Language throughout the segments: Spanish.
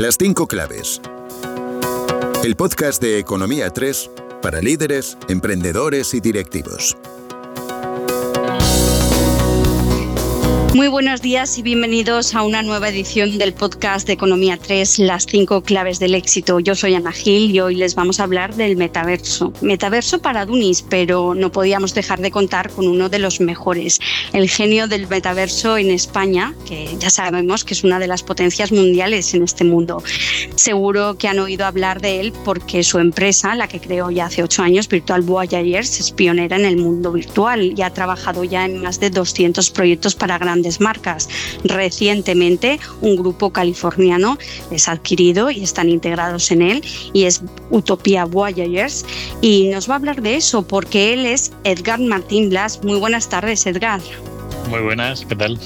Las cinco claves. El podcast de Economía 3 para líderes, emprendedores y directivos. Muy buenos días y bienvenidos a una nueva edición del podcast de Economía 3, las cinco claves del éxito. Yo soy Ana Gil y hoy les vamos a hablar del metaverso. Metaverso para Dunis, pero no podíamos dejar de contar con uno de los mejores, el genio del metaverso en España, que ya sabemos que es una de las potencias mundiales en este mundo. Seguro que han oído hablar de él porque su empresa, la que creó ya hace ocho años, Virtual Voyagers, es pionera en el mundo virtual y ha trabajado ya en más de 200 proyectos para grandes marcas. Recientemente, un grupo californiano les ha adquirido y están integrados en él y es Utopia Voyagers y nos va a hablar de eso porque él es Edgar Martín Blas. Muy buenas tardes, Edgar. Muy buenas, ¿qué tal?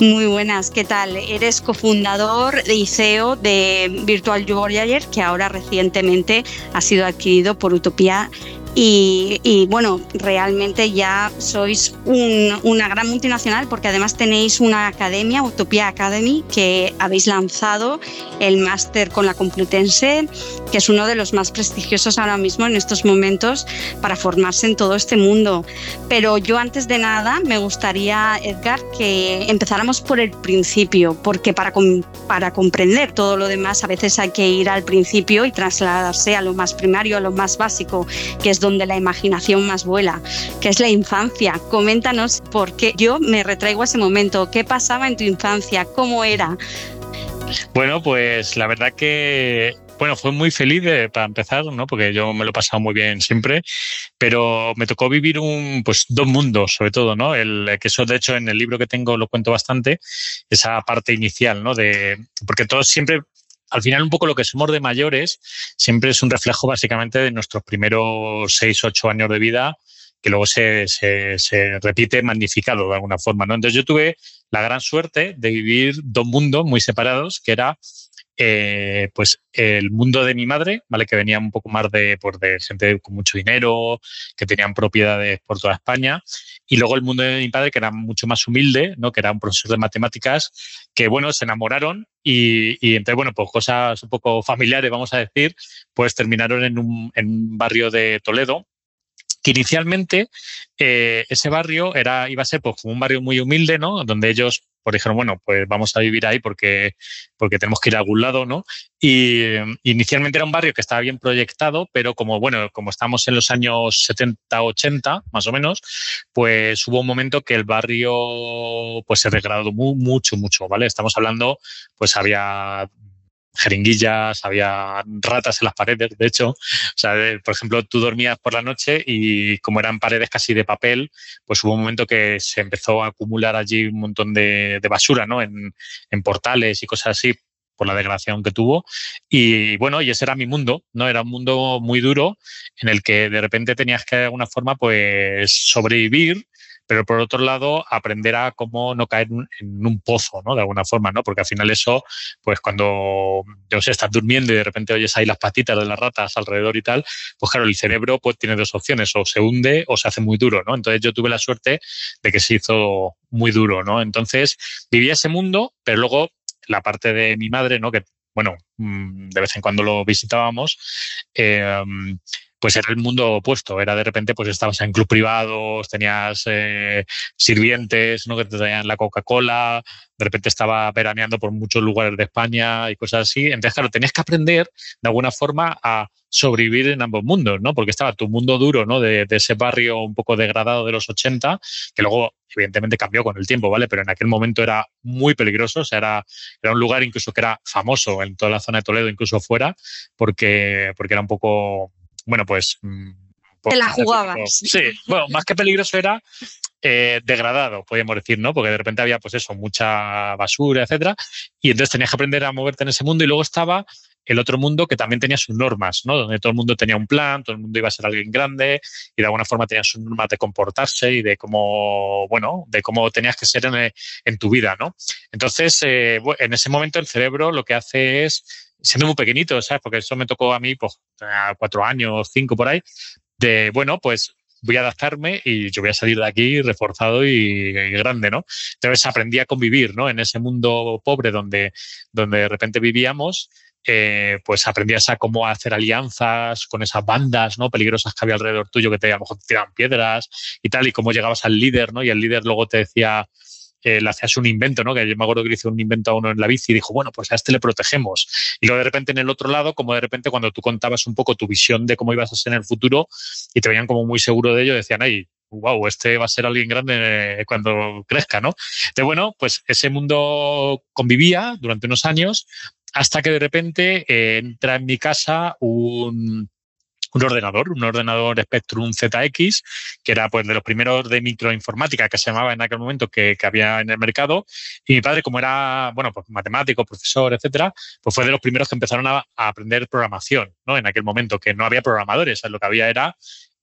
Muy buenas, ¿qué tal? Eres cofundador y CEO de Virtual Voyager, que ahora recientemente ha sido adquirido por Utopia y, bueno, realmente ya sois una gran multinacional porque además tenéis una academia, Utopia Academy, que habéis lanzado el máster con la Complutense, que es uno de los más prestigiosos ahora mismo en estos momentos para formarse en todo este mundo. Pero yo antes de nada me gustaría, Edgar, que empezáramos por el principio, porque para, para comprender todo lo demás a veces hay que ir al principio y trasladarse a lo más primario, a lo más básico, que es donde la imaginación más vuela, que es la infancia. Coméntanos por qué yo me retraigo a ese momento. ¿Qué pasaba en tu infancia? ¿Cómo era? Bueno, pues la verdad que bueno, fue muy feliz para empezar, ¿no? Porque yo me lo he pasado muy bien siempre, pero me tocó vivir un, pues, dos mundos, sobre todo, ¿no? El, que eso, de hecho, en el libro que tengo lo cuento bastante, esa parte inicial, ¿no? De, porque todos siempre al final un poco lo que somos de mayores siempre es un reflejo básicamente de nuestros primeros seis, ocho años de vida que luego se, se, repite magnificado de alguna forma. ¿no? Entonces yo tuve la gran suerte de vivir dos mundos muy separados, que era eh, pues el mundo de mi madre, ¿vale? Que venía un poco más de, pues, de gente con mucho dinero, que tenían propiedades por toda España. Y luego el mundo de mi padre, que era mucho más humilde, ¿no? Que era un profesor de matemáticas, que, bueno, se enamoraron y, y entonces, bueno, pues cosas un poco familiares, vamos a decir, pues terminaron en un, en un barrio de Toledo, que inicialmente eh, ese barrio era, iba a ser pues, un barrio muy humilde, ¿no? Donde ellos por dijeron, bueno, pues vamos a vivir ahí porque, porque tenemos que ir a algún lado, ¿no? Y inicialmente era un barrio que estaba bien proyectado, pero como, bueno, como estamos en los años 70, 80, más o menos, pues hubo un momento que el barrio pues se degradó mucho, mucho, ¿vale? Estamos hablando, pues había jeringuillas, había ratas en las paredes, de hecho. O sea, por ejemplo, tú dormías por la noche y como eran paredes casi de papel, pues hubo un momento que se empezó a acumular allí un montón de, basura, ¿no? En, en portales y cosas así por la degradación que tuvo. Y bueno, y ese era mi mundo, ¿no? Era un mundo muy duro en el que de repente tenías que de alguna forma pues sobrevivir pero por otro lado, aprender a cómo no caer en un pozo, ¿no? De alguna forma, ¿no? Porque al final eso, pues cuando, yo sé, estás durmiendo y de repente oyes ahí las patitas de las ratas alrededor y tal, pues claro, el cerebro pues tiene dos opciones, o se hunde o se hace muy duro, ¿no? Entonces yo tuve la suerte de que se hizo muy duro, ¿no? Entonces vivía ese mundo, pero luego la parte de mi madre, ¿no? Que bueno, mm, de vez en cuando lo visitábamos, eh, pues era el mundo opuesto. Era de repente, pues estabas en club privados, tenías eh, sirvientes ¿no? que te traían la Coca-Cola, de repente estaba veraneando por muchos lugares de España y cosas así. Entonces, claro, tenías que aprender de alguna forma a sobrevivir en ambos mundos, ¿no? Porque estaba tu mundo duro, ¿no? De, ese barrio un poco degradado de los 80, que luego evidentemente cambió con el tiempo, ¿vale? Pero en aquel momento era muy peligroso, o sea, era, era un lugar incluso que era famoso en toda la zona de Toledo, incluso fuera, porque, porque era un poco bueno, pues... Mm, Te la jugabas. Sí, bueno, más que peligroso era eh, degradado, podríamos decir, ¿no? Porque de repente había, pues eso, mucha basura, etcétera, y entonces tenías que aprender a moverte en ese mundo y luego estaba el otro mundo que también tenía sus normas, ¿no? Donde todo el mundo tenía un plan, todo el mundo iba a ser alguien grande y de alguna forma tenía sus normas de comportarse y de cómo, bueno, de cómo tenías que ser en, en tu vida, ¿no? Entonces, eh, en ese momento el cerebro lo que hace es siendo muy pequeñito, ¿sabes? Porque eso me tocó a mí, pues, a cuatro años, cinco por ahí, de, bueno, pues voy a adaptarme y yo voy a salir de aquí reforzado y, grande, ¿no? Entonces aprendí a convivir, ¿no? En ese mundo pobre donde, donde de repente vivíamos, eh, pues aprendías a cómo hacer alianzas con esas bandas ¿no? peligrosas que había alrededor tuyo que te, a lo mejor te tiraban piedras y tal, y cómo llegabas al líder, ¿no? Y el líder luego te decía, eh, le hacías un invento, ¿no? Que yo me acuerdo que le hice un invento a uno en la bici y dijo, bueno, pues a este le protegemos. Y luego de repente en el otro lado, como de repente cuando tú contabas un poco tu visión de cómo ibas a ser en el futuro y te veían como muy seguro de ello, decían, ay, wow, este va a ser alguien grande eh, cuando crezca, ¿no? Entonces, bueno, pues ese mundo convivía durante unos años hasta que de repente eh, entra en mi casa un, un ordenador, un ordenador Spectrum ZX, que era pues de los primeros de microinformática que se llamaba en aquel momento que, que había en el mercado. Y mi padre, como era, bueno, pues matemático, profesor, etcétera, pues fue de los primeros que empezaron a, a aprender programación, ¿no? En aquel momento, que no había programadores, lo que había era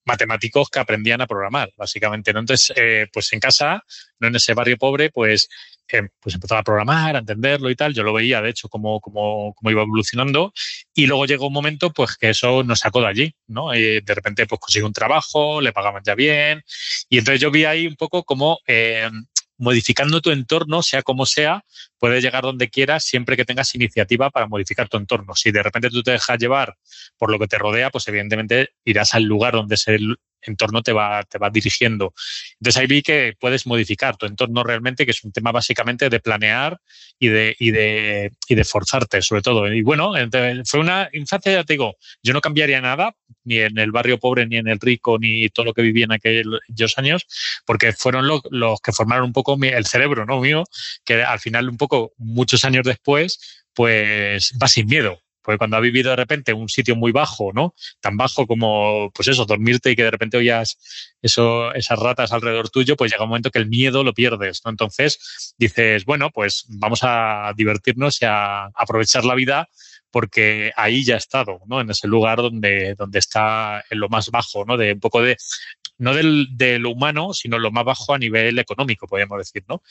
matemáticos que aprendían a programar, básicamente. ¿no? Entonces, eh, pues en casa, no en ese barrio pobre, pues, eh, pues empezaba a programar, a entenderlo y tal. Yo lo veía, de hecho, cómo, cómo, cómo iba evolucionando. Y luego llegó un momento, pues, que eso nos sacó de allí, ¿no? Y de repente, pues, conseguí un trabajo, le pagaban ya bien. Y entonces yo vi ahí un poco como eh, modificando tu entorno, sea como sea, puedes llegar donde quieras siempre que tengas iniciativa para modificar tu entorno. Si de repente tú te dejas llevar por lo que te rodea, pues evidentemente irás al lugar donde ese entorno te va, te va dirigiendo. Entonces ahí vi que puedes modificar tu entorno realmente, que es un tema básicamente de planear y de, y de, y de forzarte, sobre todo. Y bueno, fue una infancia, ya te digo, yo no cambiaría nada, ni en el barrio pobre, ni en el rico, ni todo lo que viví en aquellos años, porque fueron los, que formaron un poco el cerebro, ¿no? Mío, que al final un poco, muchos años después, pues va sin miedo porque cuando has vivido de repente un sitio muy bajo, ¿no? Tan bajo como, pues eso, dormirte y que de repente oyas eso, esas ratas alrededor tuyo, pues llega un momento que el miedo lo pierdes, ¿no? Entonces dices, bueno, pues vamos a divertirnos y a aprovechar la vida porque ahí ya he estado, ¿no? En ese lugar donde, donde está en lo más bajo, ¿no? De un poco de no del, de lo humano, sino lo más bajo a nivel económico, podríamos decir, ¿no?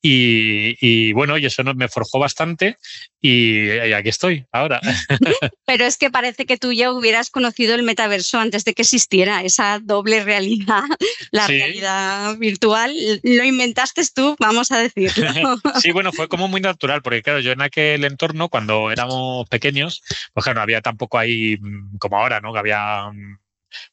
Y, bueno, y eso me forjó bastante y, aquí estoy ahora. Pero es que parece que tú ya hubieras conocido el metaverso antes de que existiera esa doble realidad, la realidad virtual. Lo inventaste tú, vamos a decirlo. sí, bueno, fue como muy natural, porque claro, yo en aquel entorno, cuando éramos pequeños, pues claro, no había tampoco ahí mm, como ahora, ¿no? Que había mm,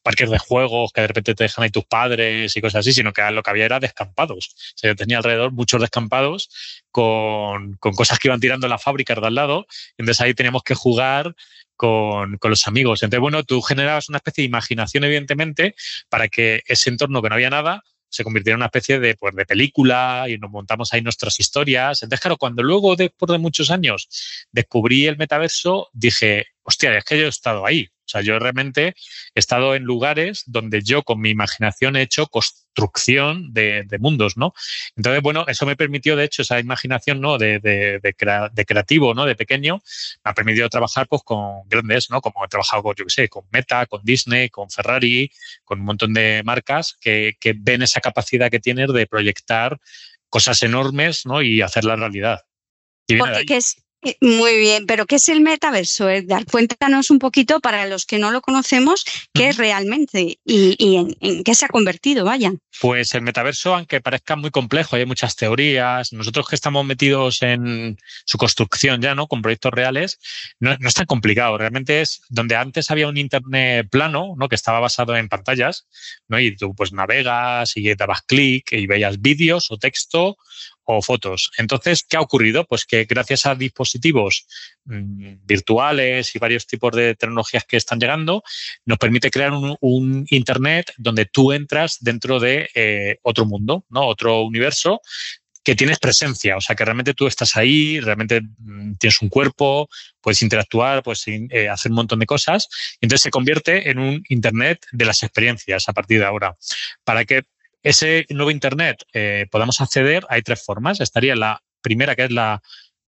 parques de juegos que de repente te dejan ahí tus padres y cosas así, sino que lo que había era descampados. O sea, yo tenía alrededor muchos descampados con, cosas que iban tirando en la fábrica de al lado. Entonces ahí teníamos que jugar con, con, los amigos. Entonces, bueno, tú generabas una especie de imaginación, evidentemente, para que ese entorno que no había nada se convirtiera en una especie de, pues, de película y nos montamos ahí nuestras historias. Entonces, claro, cuando luego, después de muchos años, descubrí el metaverso, dije, hostia, es que yo he estado ahí. O sea, yo realmente he estado en lugares donde yo con mi imaginación he hecho construcción de, mundos, ¿no? Entonces, bueno, eso me permitió, de hecho, esa imaginación, ¿no? De, de, creativo, ¿no? De pequeño, me ha permitido trabajar pues con grandes, ¿no? Como he trabajado con, yo qué sé, con Meta, con Disney, con Ferrari, con un montón de marcas que, que ven esa capacidad que tienes de proyectar cosas enormes, ¿no? Y hacerla realidad. Porque, es, eh, muy bien, pero ¿qué es el metaverso, Edgar? Cuéntanos un poquito para los que no lo conocemos, qué es realmente y, en, qué se ha convertido, vaya. Pues el metaverso, aunque parezca muy complejo, hay muchas teorías, nosotros que estamos metidos en su construcción ya, ¿no? Con proyectos reales, no, no es tan complicado. Realmente es donde antes había un internet plano, ¿no? Que estaba basado en pantallas, ¿no? Y tú pues navegas y dabas clic y veías vídeos o texto o fotos. Entonces, ¿qué ha ocurrido? Pues que gracias a dispositivos mm, virtuales y varios tipos de tecnologías que están llegando, nos permite crear un, Internet donde tú entras dentro de eh, otro mundo, ¿no? otro universo que tienes presencia, o sea, que realmente tú estás ahí, realmente mm, tienes un cuerpo, puedes interactuar, puedes eh, hacer un montón de cosas, y entonces se convierte en un Internet de las experiencias a partir de ahora. Para que ese nuevo Internet eh, podamos acceder, hay tres formas. Estaría la primera, que es la,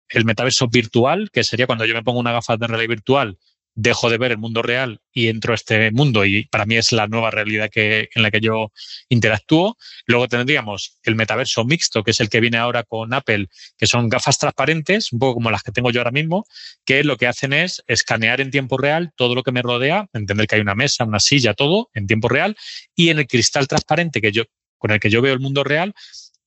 el metaverso virtual, que sería cuando yo me pongo una gafas de realidad virtual dejo de ver el mundo real y entro a este mundo y para mí es la nueva realidad que, en la que yo interactúo. Luego tendríamos el metaverso mixto, que es el que viene ahora con Apple, que son gafas transparentes, un poco como las que tengo yo ahora mismo, que lo que hacen es escanear en tiempo real todo lo que me rodea, entender que hay una mesa, una silla, todo en tiempo real, y en el cristal transparente que yo, con el que yo veo el mundo real,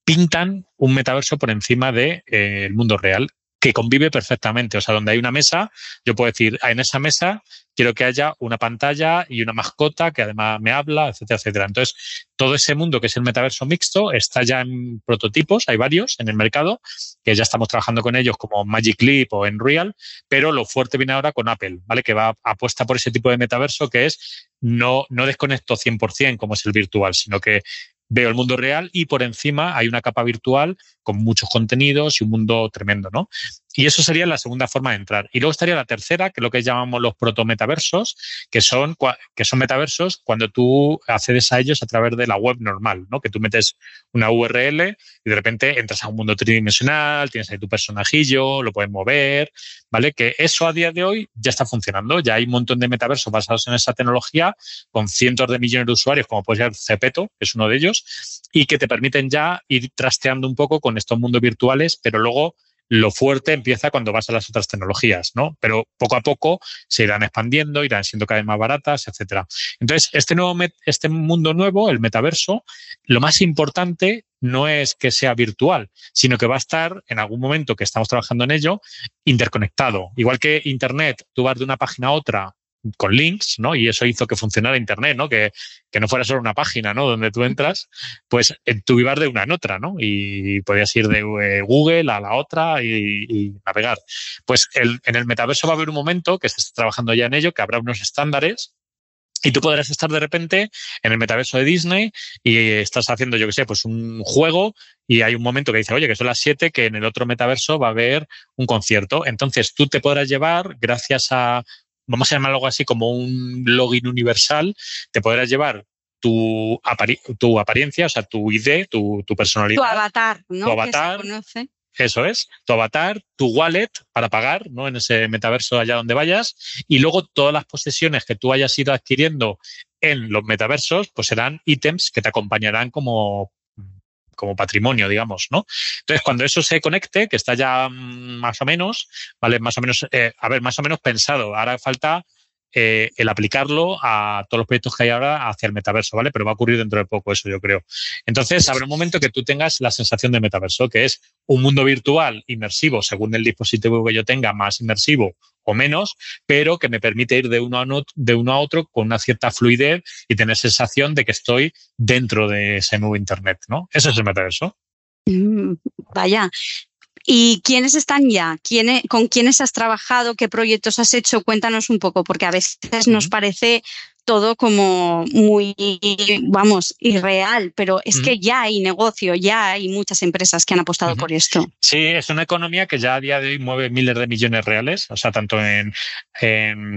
pintan un metaverso por encima del de, eh, mundo real que convive perfectamente. O sea, donde hay una mesa, yo puedo decir, ah, en esa mesa quiero que haya una pantalla y una mascota que además me habla, etcétera, etcétera. Entonces, todo ese mundo que es el metaverso mixto está ya en prototipos, hay varios en el mercado, que ya estamos trabajando con ellos como Magic Leap o Enreal, pero lo fuerte viene ahora con Apple, ¿vale? Que va apuesta por ese tipo de metaverso que es no, no desconecto 100% como es el virtual, sino que veo el mundo real y por encima hay una capa virtual con muchos contenidos y un mundo tremendo, ¿no? Y eso sería la segunda forma de entrar. Y luego estaría la tercera, que es lo que llamamos los protometaversos, que son, que son metaversos cuando tú accedes a ellos a través de la web normal, ¿no? Que tú metes una URL y de repente entras a un mundo tridimensional, tienes ahí tu personajillo, lo puedes mover, ¿vale? Que eso a día de hoy ya está funcionando. Ya hay un montón de metaversos basados en esa tecnología con cientos de millones de usuarios, como puede ser Cepeto, que es uno de ellos, y que te permiten ya ir trasteando un poco con estos mundos virtuales, pero luego lo fuerte empieza cuando vas a las otras tecnologías, ¿no? Pero poco a poco se irán expandiendo, irán siendo cada vez más baratas, etcétera. Entonces, este nuevo este mundo nuevo, el metaverso, lo más importante no es que sea virtual, sino que va a estar en algún momento que estamos trabajando en ello interconectado. Igual que Internet, tú vas de una página a otra con links, ¿no? Y eso hizo que funcionara Internet, ¿no? Que, que, no fuera solo una página, ¿no? Donde tú entras, pues tú ibas de una en otra, ¿no? Y podías ir de eh, Google a la otra y, navegar. Pues en el metaverso va a haber un momento que se está trabajando ya en ello, que habrá unos estándares y tú podrás estar de repente en el metaverso de Disney y estás haciendo, yo qué sé, pues un juego y hay un momento que dice, oye, que son las 7, que en el otro metaverso va a haber un concierto. Entonces tú te podrás llevar, gracias a vamos a llamarlo algo así como un login universal, te podrás llevar tu, tu apariencia, o sea, tu ID, tu, personalidad. Tu avatar, ¿no? Tu avatar. Eso es, tu avatar, tu wallet para pagar, ¿no? En ese metaverso allá donde vayas. Y luego todas las posesiones que tú hayas ido adquiriendo en los metaversos, pues serán ítems que te acompañarán como como patrimonio, digamos, ¿no? Entonces, cuando eso se conecte, que está ya mm, más o menos, ¿vale? Más o menos, eh, a ver, más o menos pensado. Ahora falta eh, el aplicarlo a todos los proyectos que hay ahora hacia el metaverso, ¿vale? Pero va a ocurrir dentro de poco eso, yo creo. Entonces, habrá un momento que tú tengas la sensación de metaverso, que es un mundo virtual inmersivo, según el dispositivo que yo tenga, más inmersivo o menos, pero que me permite ir de uno, a de uno a otro con una cierta fluidez y tener sensación de que estoy dentro de ese nuevo Internet, ¿no? Eso es el metaverso. Mm, vaya, ¿Y quiénes están ya? ¿Con quiénes has trabajado? ¿Qué proyectos has hecho? Cuéntanos un poco, porque a veces nos parece todo como muy, vamos, irreal, pero es que ya hay negocio, ya hay muchas empresas que han apostado por esto. Sí, es una economía que ya a día de hoy mueve miles de millones reales, o sea, tanto en,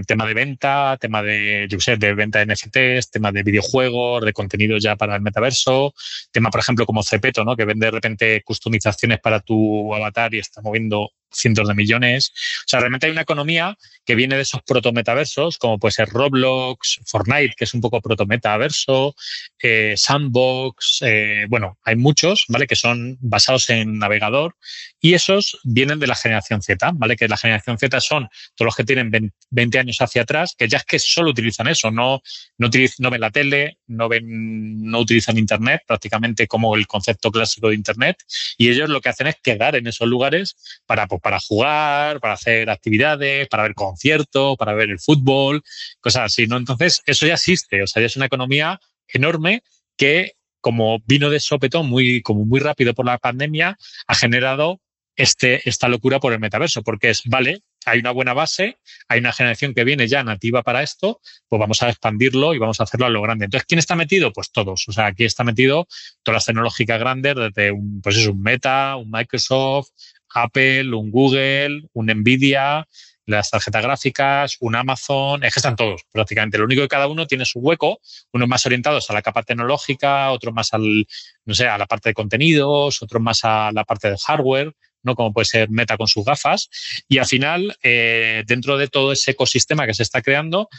tema de venta, tema de, yo sé, de venta de NFTs, tema de videojuegos, de contenido ya para el metaverso, tema, por ejemplo, como Cepeto, ¿no? que vende de repente customizaciones para tu avatar y está moviendo cientos de millones. O sea, realmente hay una economía que viene de esos protometaversos, como puede ser Roblox, Fortnite, que es un poco protometaverso, eh, Sandbox, eh, bueno, hay muchos, ¿vale? Que son basados en navegador y esos vienen de la generación Z, ¿vale? Que la generación Z son todos los que tienen 20 años hacia atrás, que ya es que solo utilizan eso, no, no, ven la tele, no, ven, no utilizan Internet, prácticamente como el concepto clásico de Internet, y ellos lo que hacen es quedar en esos lugares para pues, para jugar, para hacer actividades, para ver conciertos, para ver el fútbol, cosas así, ¿no? Entonces, eso ya existe, o sea, ya es una economía enorme que como vino de sopetón muy, como muy rápido por la pandemia, ha generado este, esta locura por el metaverso, porque es, vale, hay una buena base, hay una generación que viene ya nativa para esto, pues vamos a expandirlo y vamos a hacerlo a lo grande. Entonces, ¿quién está metido? Pues todos. O sea, aquí está metido todas las tecnológicas grandes, desde un, pues es un Meta, un Microsoft, Apple, un Google, un Nvidia, las tarjetas gráficas, un Amazon, es que están todos prácticamente. Lo único que cada uno tiene su hueco, unos más orientados a la capa tecnológica, otros más al, no sé, a la parte de contenidos, otros más a la parte del hardware, ¿no? Como puede ser Meta con sus gafas. Y al final, eh, dentro de todo ese ecosistema que se está creando,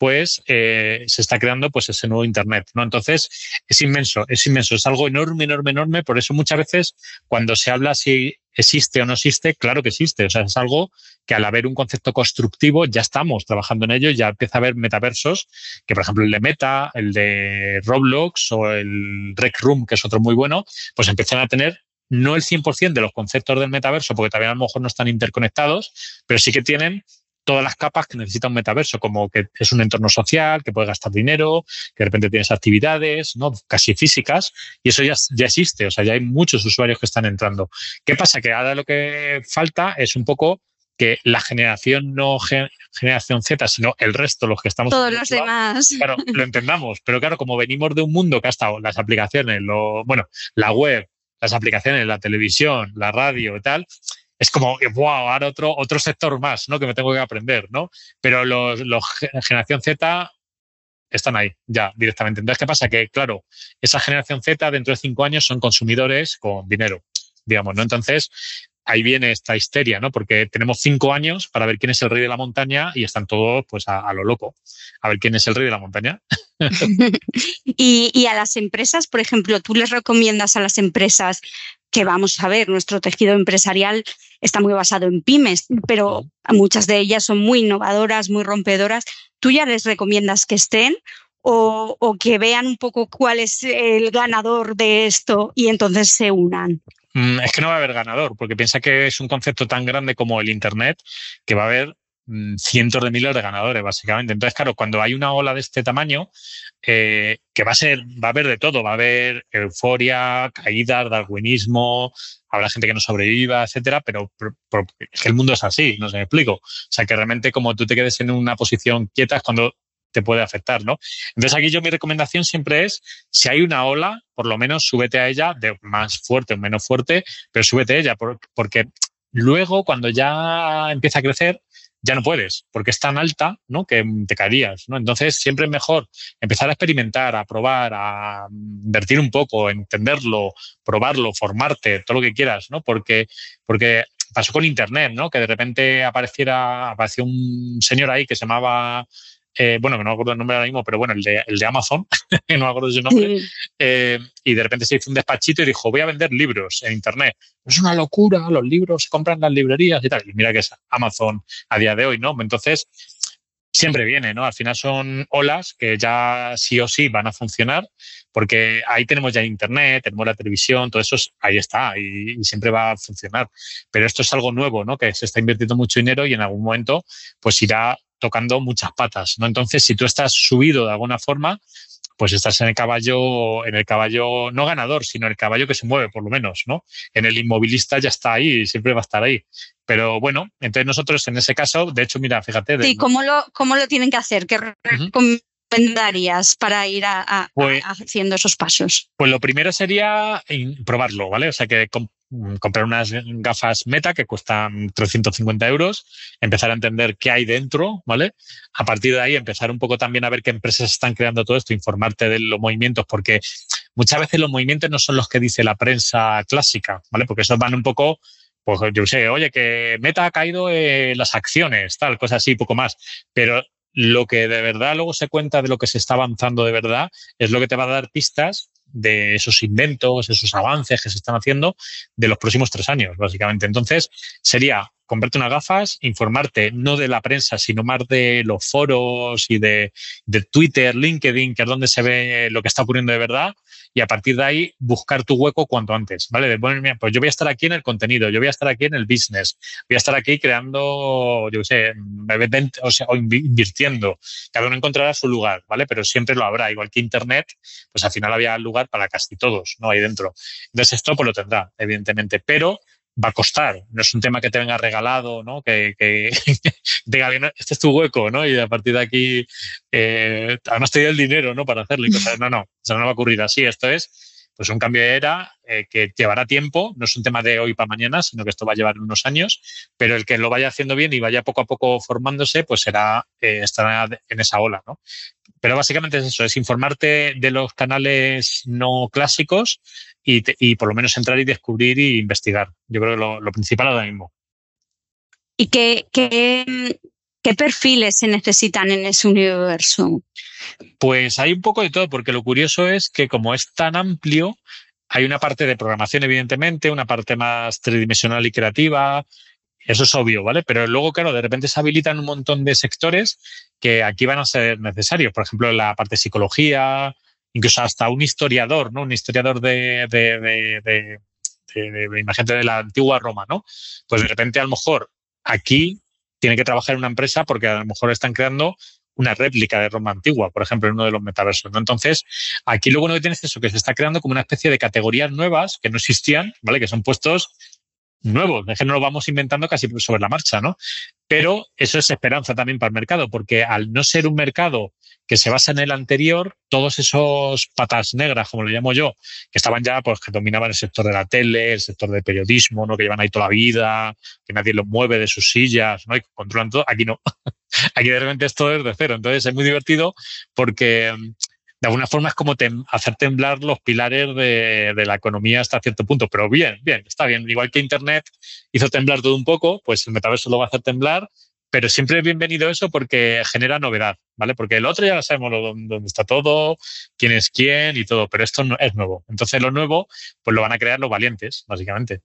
pues eh, se está creando pues ese nuevo Internet, ¿no? Entonces, es inmenso, es inmenso, es algo enorme, enorme, enorme. Por eso muchas veces cuando se habla si existe o no existe, claro que existe. O sea, es algo que al haber un concepto constructivo ya estamos trabajando en ello, ya empieza a haber metaversos, que por ejemplo el de Meta, el de Roblox o el Rec Room, que es otro muy bueno, pues empiezan a tener no el 100% de los conceptos del metaverso, porque todavía a lo mejor no están interconectados, pero sí que tienen todas las capas que necesita un metaverso, como que es un entorno social, que puede gastar dinero, que de repente tienes actividades, ¿no? Casi físicas, y eso ya, ya existe, o sea, ya hay muchos usuarios que están entrando. ¿Qué pasa? Que ahora lo que falta es un poco que la generación no generación Z, sino el resto, los que estamos... Todos los demás. Claro, lo entendamos, pero claro, como venimos de un mundo que ha estado las aplicaciones, lo, bueno, la web, las aplicaciones, la televisión, la radio y tal, es como, wow, ahora otro, otro sector más, ¿no? Que me tengo que aprender, ¿no? Pero los, los generación Z están ahí ya directamente. Entonces, ¿qué pasa? Que, claro, esa generación Z dentro de cinco años son consumidores con dinero, digamos, ¿no? Entonces, ahí viene esta histeria, ¿no? Porque tenemos cinco años para ver quién es el rey de la montaña y están todos, pues, a, lo loco. A ver quién es el rey de la montaña. y, y, a las empresas, por ejemplo, ¿tú les recomiendas a las empresas que vamos a ver, nuestro tejido empresarial está muy basado en pymes, pero muchas de ellas son muy innovadoras, muy rompedoras. ¿Tú ya les recomiendas que estén o, que vean un poco cuál es el ganador de esto y entonces se unan? Mm, es que no va a haber ganador, porque piensa que es un concepto tan grande como el Internet que va a haber mm, cientos de miles de ganadores, básicamente. Entonces, claro, cuando hay una ola de este tamaño, eh, que va a ser, va a haber de todo, va a haber euforia, caídas, darwinismo, habrá gente que no sobreviva, etcétera, pero, es que el mundo es así, no se me explico. O sea, que realmente como tú te quedes en una posición quieta es cuando te puede afectar, ¿no? Entonces aquí yo mi recomendación siempre es, si hay una ola, por lo menos súbete a ella, de más fuerte o menos fuerte, pero súbete a ella, porque luego cuando ya empieza a crecer, ya no puedes, porque es tan alta ¿no? que te caerías. ¿no? Entonces, siempre es mejor empezar a experimentar, a probar, a invertir un poco, entenderlo, probarlo, formarte, todo lo que quieras, ¿no? porque, porque pasó con Internet, ¿no? que de repente apareciera, apareció un señor ahí que se llamaba eh, bueno, que no me acuerdo el nombre ahora mismo, pero bueno, el de, el de Amazon, no me acuerdo su nombre, eh, y de repente se hizo un despachito y dijo, voy a vender libros en Internet. Es una locura, los libros se compran en las librerías y tal. Y mira que es Amazon a día de hoy, ¿no? Entonces, siempre viene, ¿no? Al final son olas que ya sí o sí van a funcionar, porque ahí tenemos ya Internet, tenemos la televisión, todo eso ahí está y, y, siempre va a funcionar. Pero esto es algo nuevo, ¿no? Que se está invirtiendo mucho dinero y en algún momento pues irá tocando muchas patas, ¿no? Entonces, si tú estás subido de alguna forma, pues estás en el caballo, en el caballo no ganador, sino el caballo que se mueve, por lo menos, ¿no? En el inmovilista ya está ahí, siempre va a estar ahí. Pero bueno, entonces nosotros en ese caso, de hecho, mira, fíjate. Sí, ¿cómo lo, cómo lo tienen que hacer? ¿Qué recomendarías para ir pues haciendo esos pasos? Pues lo primero sería probarlo, ¿vale? O sea, que Mm, comprar unas gafas Meta que cuestan 350 euros, empezar a entender qué hay dentro, ¿vale? A partir de ahí empezar un poco también a ver qué empresas están creando todo esto, informarte de los movimientos, porque muchas veces los movimientos no son los que dice la prensa clásica, ¿vale? Porque esos van un poco, pues yo sé, oye, que Meta ha caído en las acciones, tal, cosas así, poco más. Pero lo que de verdad luego se cuenta de lo que se está avanzando de verdad es lo que te va a dar pistas de esos inventos, esos avances que se están haciendo de los próximos tres años, básicamente. Entonces, sería comprarte unas gafas, informarte no de la prensa, sino más de los foros y de, de Twitter, LinkedIn, que es donde se ve lo que está ocurriendo de verdad, y a partir de ahí buscar tu hueco cuanto antes, ¿vale? De pues yo voy a estar aquí en el contenido, yo voy a estar aquí en el business, voy a estar aquí creando, yo sé, o, sea, invirtiendo. Cada uno encontrará su lugar, ¿vale? Pero siempre lo habrá, igual que Internet, pues al final había lugar para casi todos, ¿no? Ahí dentro. Entonces esto pues lo tendrá, evidentemente, pero va a costar. No es un tema que te venga regalado, ¿no? Que, que diga, este es tu hueco, ¿no? Y a partir de aquí, eh, además te dio el dinero, ¿no? Para hacerlo. Y cosas. No, no, eso no va a ocurrir así. Esto es pues un cambio de era eh, que llevará tiempo, no es un tema de hoy para mañana, sino que esto va a llevar unos años, pero el que lo vaya haciendo bien y vaya poco a poco formándose, pues será, eh, estará en esa ola, ¿no? Pero básicamente es eso, es informarte de los canales no clásicos, y, por lo menos entrar y descubrir y investigar. Yo creo que lo, lo principal ahora mismo. ¿Y qué, qué, qué perfiles se necesitan en ese universo? Pues hay un poco de todo, porque lo curioso es que como es tan amplio, hay una parte de programación, evidentemente, una parte más tridimensional y creativa. Eso es obvio, ¿vale? Pero luego, claro, de repente se habilitan un montón de sectores que aquí van a ser necesarios. Por ejemplo, la parte de psicología, incluso hasta un historiador, ¿no? Un historiador de, de, de, de, imagínate, de la antigua Roma, ¿no? Pues de repente, a lo mejor, aquí tiene que trabajar en una empresa porque a lo mejor están creando una réplica de Roma antigua, por ejemplo, en uno de los metaversos. Entonces, aquí lo bueno que tienes es eso, que se está creando como una especie de categorías nuevas que no existían, ¿vale? Que son puestos nuevos, es que no lo vamos inventando casi sobre la marcha, ¿no? Pero eso es esperanza también para el mercado, porque al no ser un mercado que se basa en el anterior, todos esos patas negras, como le llamo yo, que estaban ya, pues que dominaban el sector de la tele, el sector del periodismo, ¿no? Que llevan ahí toda la vida, que nadie los mueve de sus sillas, ¿no? Y controlan todo. Aquí no. Aquí de repente es de cero. Entonces es muy divertido porque de alguna forma es como hacer temblar los pilares de, de, la economía hasta cierto punto. Pero bien, bien, está bien. Igual que Internet hizo temblar todo un poco, pues el metaverso lo va a hacer temblar pero siempre es bienvenido eso porque genera novedad, ¿vale? Porque el otro ya sabemos dónde está todo, quién es quién y todo, pero esto no es nuevo. Entonces lo nuevo, pues lo van a crear los valientes, básicamente.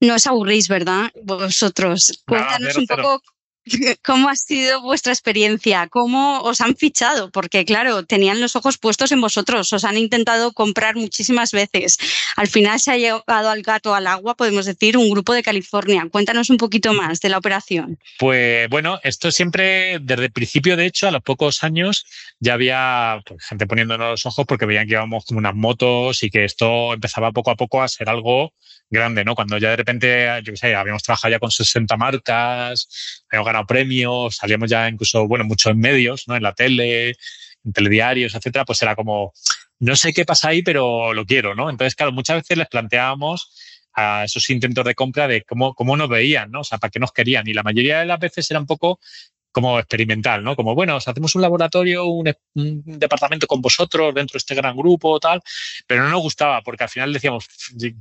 No os aburrís, ¿verdad? Vosotros. Cuéntanos un poco ¿Cómo ha sido vuestra experiencia? ¿Cómo os han fichado? Porque claro, tenían los ojos puestos en vosotros, os han intentado comprar muchísimas veces. Al final se ha llevado al gato al agua, podemos decir, un grupo de California. Cuéntanos un poquito más de la operación. Pues bueno, esto siempre, desde el principio, de hecho, a los pocos años, ya había pues, gente poniéndonos los ojos porque veían que íbamos como unas motos y que esto empezaba poco a poco a ser algo grande, ¿no? Cuando ya de repente, yo qué sé, habíamos trabajado ya con 60 marcas, habíamos ganado premios, salíamos ya incluso, bueno, mucho en medios, ¿no? En la tele, en telediarios, etcétera, pues era como, no sé qué pasa ahí, pero lo quiero, ¿no? Entonces, claro, muchas veces les planteábamos a esos intentos de compra de cómo, cómo nos veían, ¿no? O sea, para qué nos querían. Y la mayoría de las veces era un poco como experimental, ¿no? Como, bueno, os hacemos un laboratorio, un, un, departamento con vosotros dentro de este gran grupo, tal, pero no nos gustaba porque al final decíamos,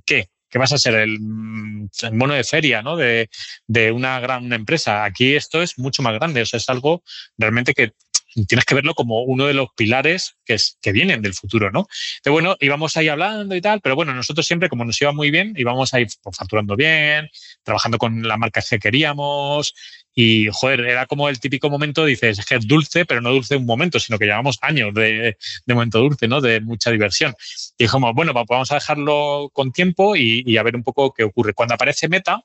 ¿qué? Que vas a ser el, mono de feria ¿no? de, de, una gran empresa. Aquí esto es mucho más grande, o sea, es algo realmente que tienes que verlo como uno de los pilares que, es, que vienen del futuro, ¿no? Entonces, bueno, íbamos ahí hablando y tal, pero bueno, nosotros siempre, como nos iba muy bien, íbamos ahí pues, facturando bien, trabajando con la marca que queríamos, y, joder, era como el típico momento, dices, es dulce, pero no dulce un momento, sino que llevamos años de, de momento dulce, ¿no? De mucha diversión. Y dijimos, bueno, vamos a dejarlo con tiempo y, y, a ver un poco qué ocurre. Cuando aparece Meta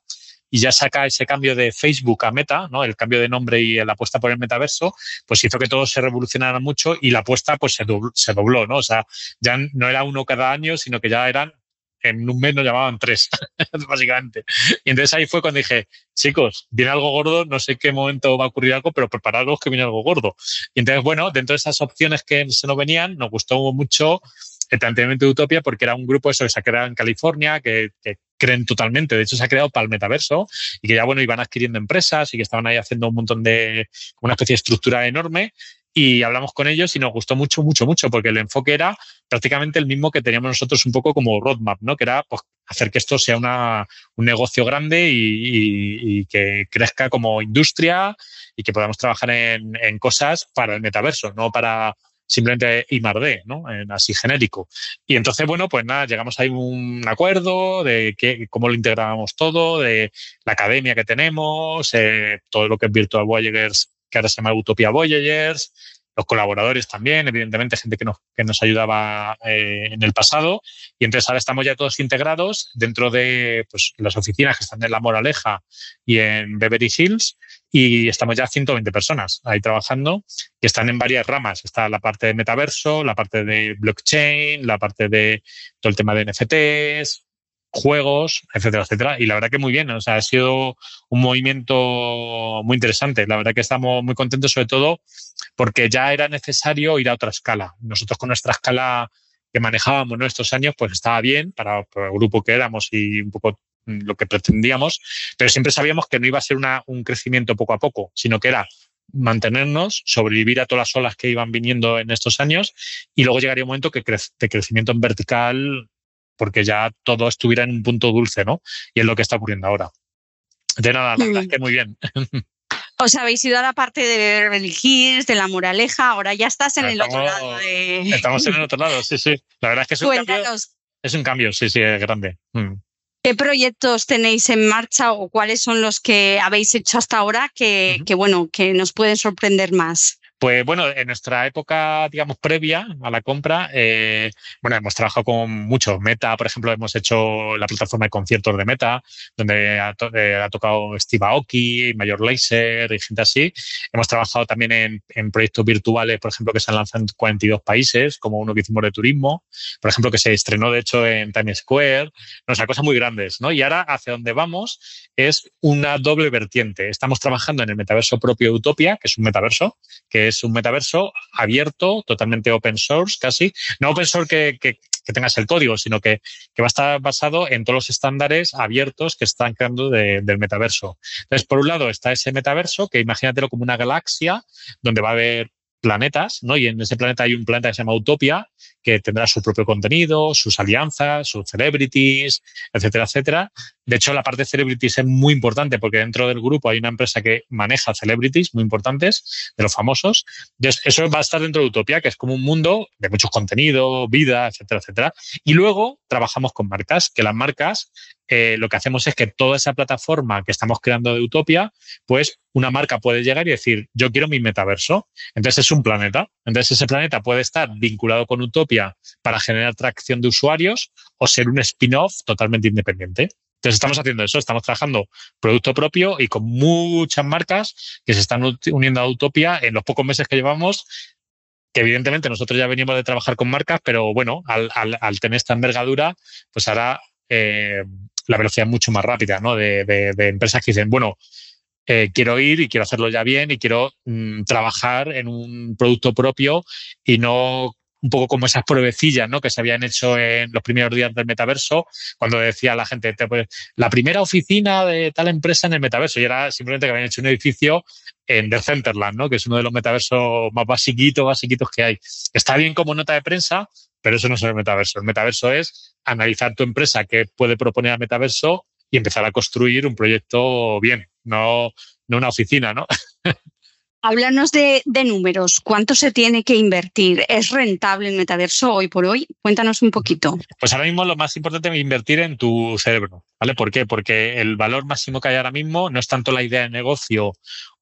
y ya saca ese cambio de Facebook a Meta, ¿no? El cambio de nombre y la apuesta por el metaverso, pues hizo que todo se revolucionara mucho y la apuesta pues se dobló, se dobló, ¿no? O sea, ya no era uno cada año, sino que ya eran en un mes nos llamaban tres, básicamente. Y entonces ahí fue cuando dije, chicos, viene algo gordo, no sé qué momento va a ocurrir algo, pero prepararos que viene algo gordo. Y entonces, bueno, dentro de esas opciones que se nos venían, nos gustó mucho el planteamiento de Utopia porque era un grupo eso que se ha creado en California, que, que creen totalmente. De hecho, se ha creado para el metaverso y que ya, bueno, iban adquiriendo empresas y que estaban ahí haciendo un montón de, una especie de estructura enorme y hablamos con ellos y nos gustó mucho, mucho, mucho, porque el enfoque era prácticamente el mismo que teníamos nosotros un poco como roadmap, ¿no? Que era pues, hacer que esto sea una, un negocio grande y, que crezca como industria y que podamos trabajar en, cosas para el metaverso, no para simplemente I D, ¿no? En así genérico. Y entonces, bueno, pues nada, llegamos a un acuerdo de que, cómo lo integrábamos todo, de la academia que tenemos, eh, todo lo que es Virtual Voyagers que ahora se llama Utopia Voyagers, los colaboradores también, evidentemente, gente que nos, que nos ayudaba eh, en el pasado. Y entonces ahora estamos ya todos integrados dentro de pues, las oficinas que están en La Moraleja y en Beverly Hills. Y estamos ya 120 personas ahí trabajando y están en varias ramas. Está la parte de metaverso, la parte de blockchain, la parte de todo el tema de NFTs, juegos, etcétera, etcétera. Y la verdad que muy bien, o sea, ha sido un movimiento muy interesante. La verdad que estamos muy contentos, sobre todo porque ya era necesario ir a otra escala. Nosotros con nuestra escala que manejábamos en estos años, pues estaba bien para, el grupo que éramos y un poco lo que pretendíamos, pero siempre sabíamos que no iba a ser un crecimiento poco a poco, sino que era mantenernos, sobrevivir a todas las olas que iban viniendo en estos años y luego llegaría un momento que cre de crecimiento en vertical porque ya todo estuviera en un punto dulce, ¿no? Y es lo que está ocurriendo ahora. De nada, la verdad es que muy bien. Os habéis ido a la parte de Beverly Hills, de la moraleja, ahora ya estás en el otro lado. Estamos en el otro lado, sí, sí. La verdad es que es un cambio. Es un cambio, sí, sí, es grande. Mm. ¿Qué proyectos tenéis en marcha o cuáles son los que habéis hecho hasta ahora que, que bueno, que nos pueden sorprender más? Pues bueno, en nuestra época, digamos, previa a la compra, eh, bueno, hemos trabajado con muchos. Meta, por ejemplo, hemos hecho la plataforma de conciertos de Meta, donde ha, eh, tocado Steve Aoki, Mayor Laser y gente así. Hemos trabajado también en, proyectos virtuales, por ejemplo, que se han lanzado en 42 países, como uno que hicimos de turismo, por ejemplo, que se estrenó, de hecho, en Times Square. O sea, cosas muy grandes, ¿no? Y ahora, hacia donde vamos, es una doble vertiente. Estamos trabajando en el metaverso propio de Utopia, que es un metaverso, que es un metaverso abierto, totalmente open source casi. No open source que, tengas el código, sino que, que, va a estar basado en todos los estándares abiertos que están creando del metaverso. Entonces, por un lado está ese metaverso, que imagínatelo como una galaxia donde va a haber planetas, ¿no? Y en ese planeta hay un planeta que se llama Utopia, que tendrá su propio contenido, sus alianzas, sus celebrities, etcétera, etcétera. De hecho, la parte celebrities es muy importante porque dentro del grupo hay una empresa que maneja celebrities muy importantes, de los famosos. eso va a estar dentro de Utopia, que es como un mundo de muchos contenidos, vida, etcétera, etcétera. Y luego trabajamos con marcas, que las marcas eh, lo que hacemos es que toda esa plataforma que estamos creando de Utopia, pues una marca puede llegar y decir, yo quiero mi metaverso. Entonces es un planeta. Entonces ese planeta puede estar vinculado con Utopia para generar atracción de usuarios o ser un spin-off totalmente independiente. Entonces estamos haciendo eso, estamos trabajando producto propio y con muchas marcas que se están uniendo a Utopia en los pocos meses que llevamos que evidentemente nosotros ya venimos de trabajar con marcas, pero bueno, al, tener esta envergadura, pues ahora eh, la velocidad es mucho más rápida, ¿no? De, empresas que dicen, bueno, eh, quiero ir y quiero hacerlo ya bien y quiero mm, trabajar en un producto propio y no un poco como esas pruebecillas ¿no? que se habían hecho en los primeros días del metaverso, cuando decía la gente, pues, la primera oficina de tal empresa en el metaverso, y era simplemente que habían hecho un edificio en The Centerland, ¿no? que es uno de los metaversos más basiquitos, basiquitos que hay. Está bien como nota de prensa, pero eso no es el metaverso. El metaverso es analizar tu empresa que puede proponer al metaverso y empezar a construir un proyecto bien, no, no una oficina, ¿no? Háblanos de, números. ¿Cuánto se tiene que invertir? ¿Es rentable el metaverso hoy por hoy? Cuéntanos un poquito. Pues ahora mismo lo más importante es invertir en tu cerebro. ¿Vale? ¿Por qué? Porque el valor máximo que hay ahora mismo no es tanto la idea de negocio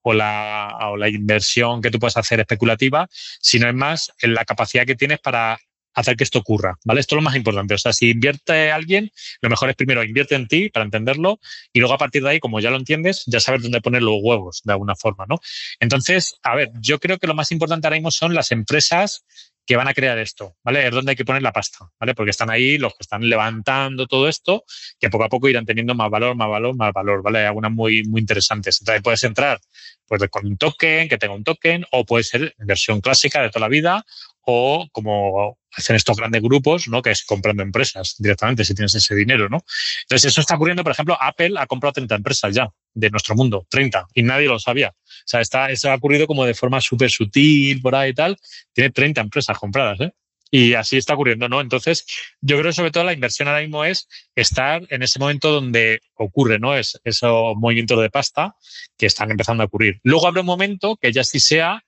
o la, o la inversión que tú puedes hacer especulativa, sino es más en la capacidad que tienes para hacer que esto ocurra, ¿vale? Esto es lo más importante. O sea, si invierte alguien, lo mejor es primero invierte en ti para entenderlo y luego a partir de ahí, como ya lo entiendes, ya sabes dónde poner los huevos de alguna forma, ¿no? Entonces, a ver, yo creo que lo más importante ahora mismo son las empresas que van a crear esto, ¿vale? Es donde hay que poner la pasta, ¿vale? Porque están ahí los que están levantando todo esto, que poco a poco irán teniendo más valor, más valor, más valor, ¿vale? Hay algunas muy, muy interesantes. Entonces puedes entrar pues, con un token, que tenga un token, o puede ser versión clásica de toda la vida, o como hacen estos grandes grupos, ¿no? Que es comprando empresas directamente si tienes ese dinero, ¿no? Entonces, eso está ocurriendo, por ejemplo, Apple ha comprado 30 empresas ya de nuestro mundo, 30, y nadie lo sabía. O sea, está, eso ha ocurrido como de forma súper sutil por ahí y tal. Tiene 30 empresas compradas, ¿eh? Y así está ocurriendo, ¿no? Entonces, yo creo que sobre todo la inversión ahora mismo es estar en ese momento donde ocurre, ¿no? Es esos movimientos de pasta que están empezando a ocurrir. Luego habrá un momento que ya sí sea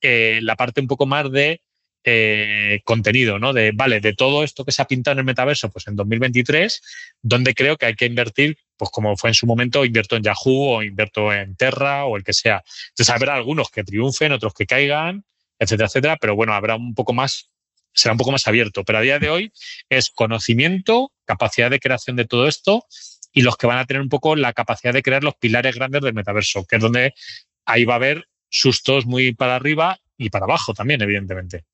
eh, la parte un poco más de eh, contenido, ¿no? De, vale, de todo esto que se ha pintado en el metaverso, pues en 2023, donde creo que hay que invertir, pues como fue en su momento, invierto en Yahoo o invierto en Terra o el que sea. Entonces habrá algunos que triunfen, otros que caigan, etcétera, etcétera, pero bueno, habrá un poco más, será un poco más abierto. Pero a día de hoy es conocimiento, capacidad de creación de todo esto y los que van a tener un poco la capacidad de crear los pilares grandes del metaverso, que es donde ahí va a haber sustos muy para arriba y para abajo también, evidentemente.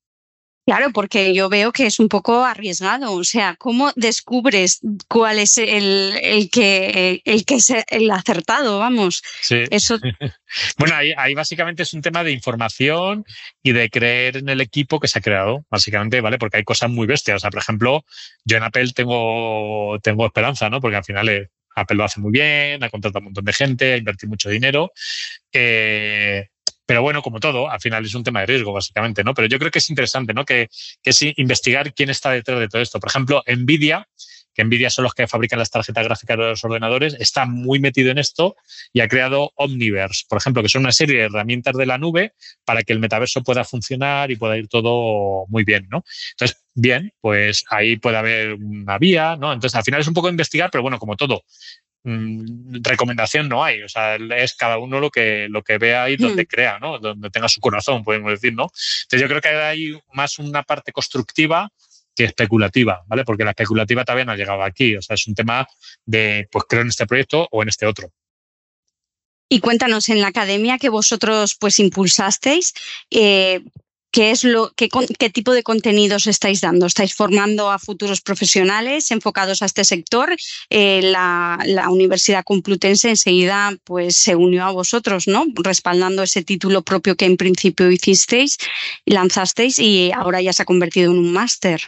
Claro, porque yo veo que es un poco arriesgado. O sea, ¿cómo descubres cuál es el, que, el que es el acertado? Vamos. Sí. Eso... bueno, ahí, básicamente es un tema de información y de creer en el equipo que se ha creado, básicamente, ¿vale? Porque hay cosas muy bestias. O sea, por ejemplo, yo en Apple tengo, tengo esperanza, ¿no? Porque al final eh, Apple lo hace muy bien, ha contratado un montón de gente, ha invertido mucho dinero. Eh, pero bueno, como todo, al final es un tema de riesgo, básicamente, ¿no? Pero yo creo que es interesante, ¿no? Que, que es investigar quién está detrás de todo esto. Por ejemplo, Nvidia que Nvidia son los que fabrican las tarjetas gráficas de los ordenadores, está muy metido en esto y ha creado Omniverse, por ejemplo, que son una serie de herramientas de la nube para que el metaverso pueda funcionar y pueda ir todo muy bien, ¿no? Entonces, bien, pues ahí puede haber una vía, ¿no? Entonces, al final es un poco investigar, pero bueno, como todo, mm, recomendación no hay, o sea, es cada uno lo que, lo que vea y donde hmm. crea, ¿no? Donde tenga su corazón, podemos decir, ¿no? Entonces yo creo que hay más una parte constructiva que especulativa, ¿vale? Porque la especulativa todavía no ha llegado aquí, o sea, es un tema de, pues creo en este proyecto o en este otro. Y cuéntanos, en la academia que vosotros pues impulsasteis, eh, ¿Qué, es lo, qué, qué, tipo de contenidos estáis dando? ¿Estáis formando a futuros profesionales enfocados a este sector? Eh, la, la, Universidad Complutense enseguida pues, se unió a vosotros, ¿no? respaldando ese título propio que en principio hicisteis, lanzasteis y ahora ya se ha convertido en un máster.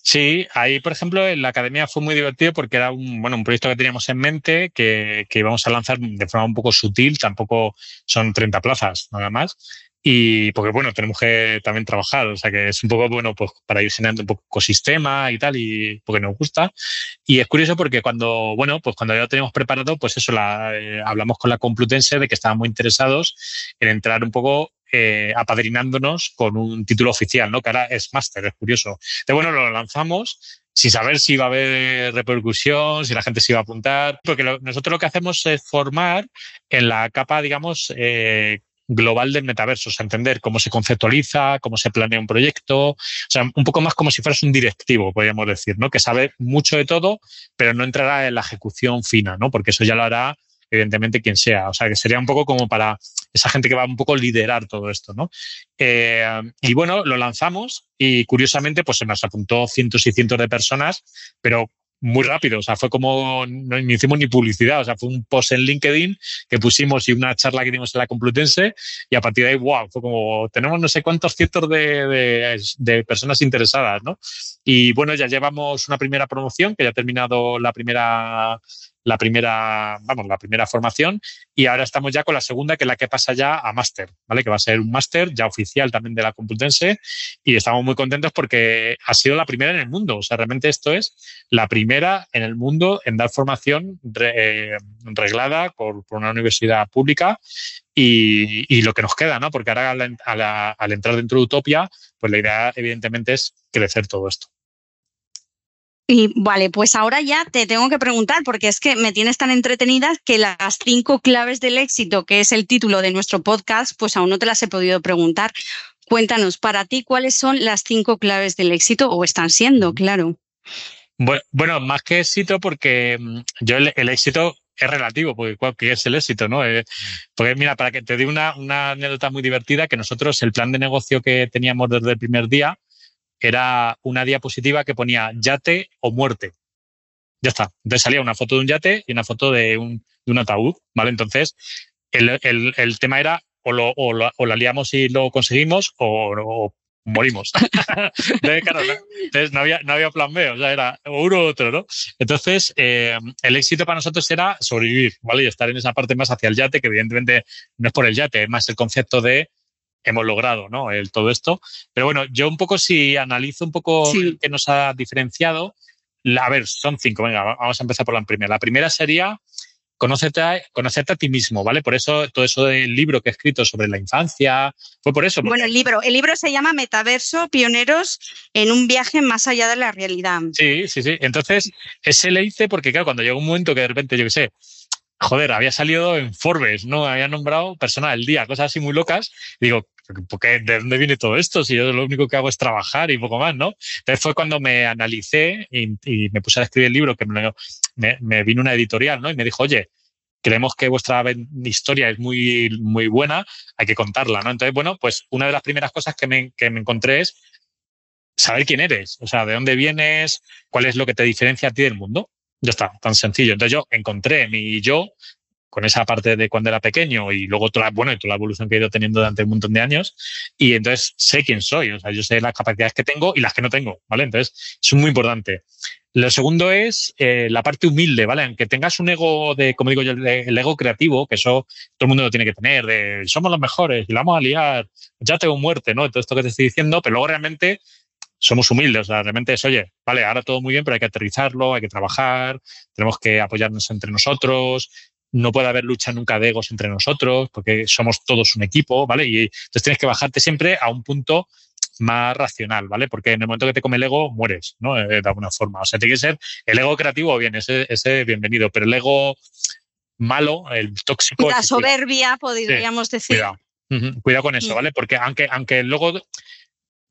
Sí, ahí, por ejemplo, en la academia fue muy divertido porque era un, bueno, un proyecto que teníamos en mente que, que íbamos a lanzar de forma un poco sutil, tampoco son 30 plazas nada más. Y porque, bueno, tenemos que también trabajar, o sea que es un poco, bueno, pues para ir generando un poco ecosistema y tal, y porque nos gusta. Y es curioso porque cuando, bueno, pues cuando ya lo teníamos preparado, pues eso, la, eh, hablamos con la Complutense de que estaban muy interesados en entrar un poco eh, apadrinándonos con un título oficial, ¿no? Que ahora es máster, es curioso. De bueno, lo lanzamos sin saber si va a haber repercusión, si la gente se iba a apuntar, porque nosotros lo que hacemos es formar en la capa, digamos, eh, global del metaverso, o sea, entender cómo se conceptualiza, cómo se planea un proyecto, o sea, un poco más como si fueras un directivo, podríamos decir, ¿no? Que sabe mucho de todo, pero no entrará en la ejecución fina, ¿no? Porque eso ya lo hará evidentemente quien sea. O sea, que sería un poco como para esa gente que va un poco a liderar todo esto, ¿no? Eh, y bueno, lo lanzamos y curiosamente pues se nos apuntó cientos y cientos de personas, pero muy rápido, o sea, fue como, no hicimos ni publicidad, o sea, fue un post en LinkedIn que pusimos y una charla que dimos en la Complutense y a partir de ahí, wow, fue como, tenemos no sé cuántos cientos de, de, personas interesadas, ¿no? Y bueno, ya llevamos una primera promoción, que ya ha terminado la primera la primera, vamos, la primera formación y ahora estamos ya con la segunda, que es la que pasa ya a máster, ¿vale? Que va a ser un máster ya oficial también de la Complutense y estamos muy contentos porque ha sido la primera en el mundo. O sea, realmente esto es la primera en el mundo en dar formación eh, reglada por, una universidad pública y, lo que nos queda, ¿no? Porque ahora al entrar dentro de Utopia, pues la idea evidentemente es crecer todo esto. Y vale, pues ahora ya te tengo que preguntar, porque es que me tienes tan entretenida que las cinco claves del éxito, que es el título de nuestro podcast, pues aún no te las he podido preguntar. Cuéntanos, para ti, ¿cuáles son las cinco claves del éxito o están siendo, claro? Bueno, más que éxito, porque mm, yo el, éxito es relativo, porque ¿qué es el éxito? ¿no? Eh, porque mira, para que te dé una, una anécdota muy divertida, que nosotros el plan de negocio que teníamos desde el primer día, era una diapositiva que ponía yate o muerte. Ya está. Entonces salía una foto de un yate y una foto de un, ataúd, ¿vale? Entonces, el, tema era o, lo, o, la liamos y lo conseguimos o, morimos. entonces no, había, no había plan B, o sea, era uno u otro, ¿no? Entonces, eh, el éxito para nosotros era sobrevivir, ¿vale? Y estar en esa parte más hacia el yate, que evidentemente no es por el yate, es más el concepto de hemos logrado, ¿no? El, todo esto. Pero bueno, yo un poco si analizo un poco qué nos ha diferenciado, a ver, son cinco, venga, vamos a empezar por la primera. La primera sería conocerte a, conocerte a ti mismo, ¿vale? Por eso todo eso del libro que he escrito sobre la infancia, fue por eso. Bueno, el libro, el libro se llama Metaverso, pioneros en un viaje más allá de la realidad. Sí, sí, sí. Entonces, ese le hice porque, claro, cuando llegó un momento que de repente, yo qué sé, joder, había salido en Forbes, ¿no? Había nombrado persona del día, cosas así muy locas. digo, ¿de dónde viene todo esto? Si yo lo único que hago es trabajar y poco más, ¿no? Entonces fue cuando me analicé y, me puse a escribir el libro, que me, vino una editorial, ¿no? Y me dijo, oye, creemos que vuestra historia es muy, muy buena, hay que contarla, ¿no? Entonces, bueno, pues una de las primeras cosas que me, que me encontré es saber quién eres, o sea, de dónde vienes, cuál es lo que te diferencia a ti del mundo. Ya está, tan sencillo. Entonces yo encontré mi yo con esa parte de cuando era pequeño y luego toda, bueno, toda la evolución que he ido teniendo durante un montón de años. Y entonces sé quién soy, o sea, yo sé las capacidades que tengo y las que no tengo, ¿vale? Entonces es muy importante. Lo segundo es eh, la parte humilde, ¿vale? Aunque tengas un ego de, como digo yo, el ego creativo, que eso todo el mundo lo tiene que tener, de somos los mejores y la vamos a liar, ya tengo muerte, ¿no? Todo esto que te estoy diciendo, pero luego realmente somos humildes, realmente es, oye, vale, ahora todo muy bien, pero hay que aterrizarlo, hay que trabajar, tenemos que apoyarnos entre nosotros, no puede haber lucha nunca de egos entre nosotros, porque somos todos un equipo, ¿vale? Y entonces tienes que bajarte siempre a un punto más racional, ¿vale? Porque en el momento que te come el ego, mueres, ¿no? Eh, de alguna forma. O sea, tiene que ser el ego creativo, bien, ese, ese bienvenido, pero el ego malo, el tóxico. La soberbia, podríamos decir. Cuidado. cuidado con eso, mm. ¿vale? Porque aunque, aunque luego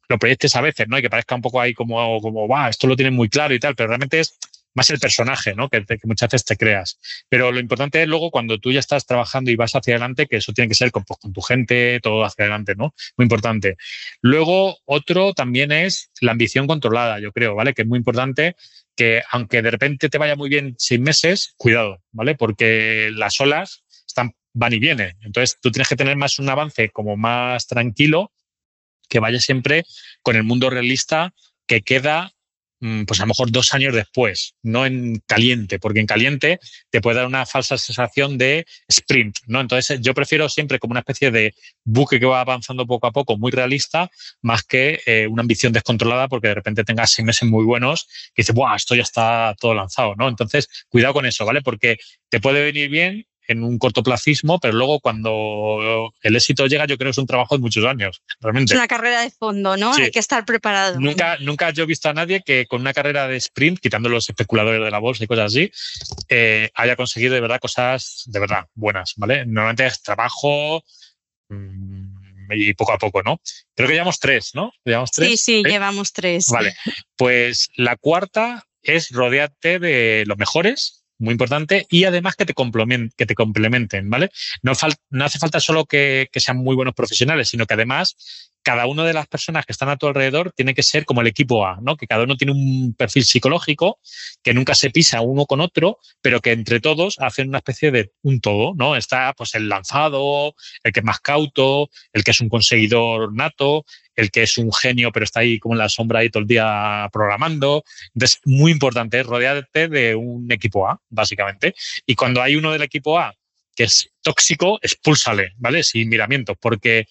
lo proyectes a veces, ¿no? Y que parezca un poco ahí como, como, va, esto lo tienes muy claro y tal, pero realmente es más el personaje, ¿no? Que, muchas veces te creas. Pero lo importante es luego cuando tú ya estás trabajando y vas hacia adelante, que eso tiene que ser con, pues, con tu gente, todo hacia adelante, ¿no? Muy importante. Luego, otro también es la ambición controlada, yo creo, ¿vale? Que es muy importante que aunque de repente te vaya muy bien seis meses, cuidado, ¿vale? Porque las olas están, van y vienen. Entonces, tú tienes que tener más un avance como más tranquilo, que vaya siempre con el mundo realista que queda pues a lo mejor dos años después, no en caliente, porque en caliente te puede dar una falsa sensación de sprint, ¿no? Entonces yo prefiero siempre como una especie de buque que va avanzando poco a poco, muy realista, más que eh, una ambición descontrolada porque de repente tengas seis meses muy buenos y dices, ¡buah, esto ya está todo lanzado, ¿no? Entonces, cuidado con eso, ¿vale? Porque te puede venir bien en un cortoplacismo, pero luego cuando el éxito llega, yo creo que es un trabajo de muchos años, realmente. Es una carrera de fondo, ¿no? Hay que estar preparado. Nunca, nunca yo he visto a nadie que con una carrera de sprint, quitando los especuladores de la bolsa y cosas así, eh, haya conseguido de verdad cosas de verdad buenas, ¿vale? Normalmente es trabajo mm, y poco a poco, ¿no? Creo que llevamos tres, ¿no? ¿Llevamos tres? Sí, sí, llevamos tres. Vale, pues la cuarta es rodearte de los mejores muy importante, y además que te, complementen, que te complementen, ¿vale? No, hace falta solo que, sean muy buenos profesionales, sino que además cada una de las personas que están a tu alrededor tiene que ser como el equipo A, ¿no? Que cada uno tiene un perfil psicológico, que nunca se pisa uno con otro, pero que entre todos hacen una especie de un todo, ¿no? Está pues el lanzado, el que es más cauto, el que es un conseguidor nato, el que es un genio pero está ahí como en la sombra ahí todo el día programando. Entonces, muy importante es rodearte de un equipo A, básicamente. Y cuando hay uno del equipo A que es tóxico, expúlsale, ¿vale? Sin miramientos, porque